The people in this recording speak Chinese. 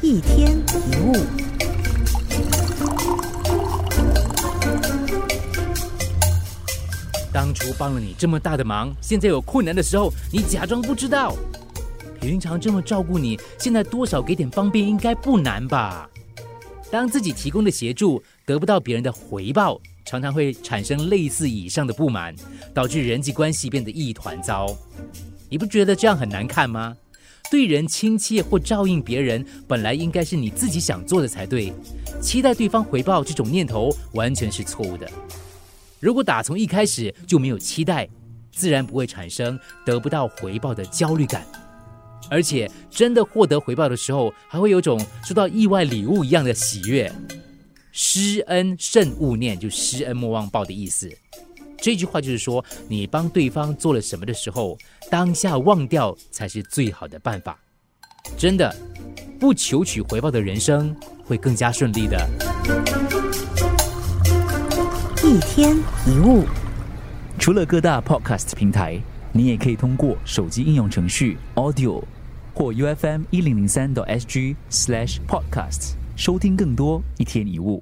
一天一物。当初帮了你这么大的忙，现在有困难的时候，你假装不知道。平常这么照顾你，现在多少给点方便应该不难吧？当自己提供的协助得不到别人的回报，常常会产生类似以上的不满，导致人际关系变得一团糟。你不觉得这样很难看吗？对人亲切或照应别人，本来应该是你自己想做的才对，期待对方回报这种念头完全是错误的。如果打从一开始就没有期待，自然不会产生得不到回报的焦虑感。而且真的获得回报的时候，还会有种收到意外礼物一样的喜悦。施恩慎勿念，就施恩莫忘报的意思。这句话就是说，你帮对方做了什么的时候，当下忘掉才是最好的办法。真的，不求取回报的人生会更加顺利的。一天一物，除了各大 Podcast 平台，你也可以通过手机应用程序 Audio。或 U F M 一零零三 SG slash podcast 收听更多一天一物。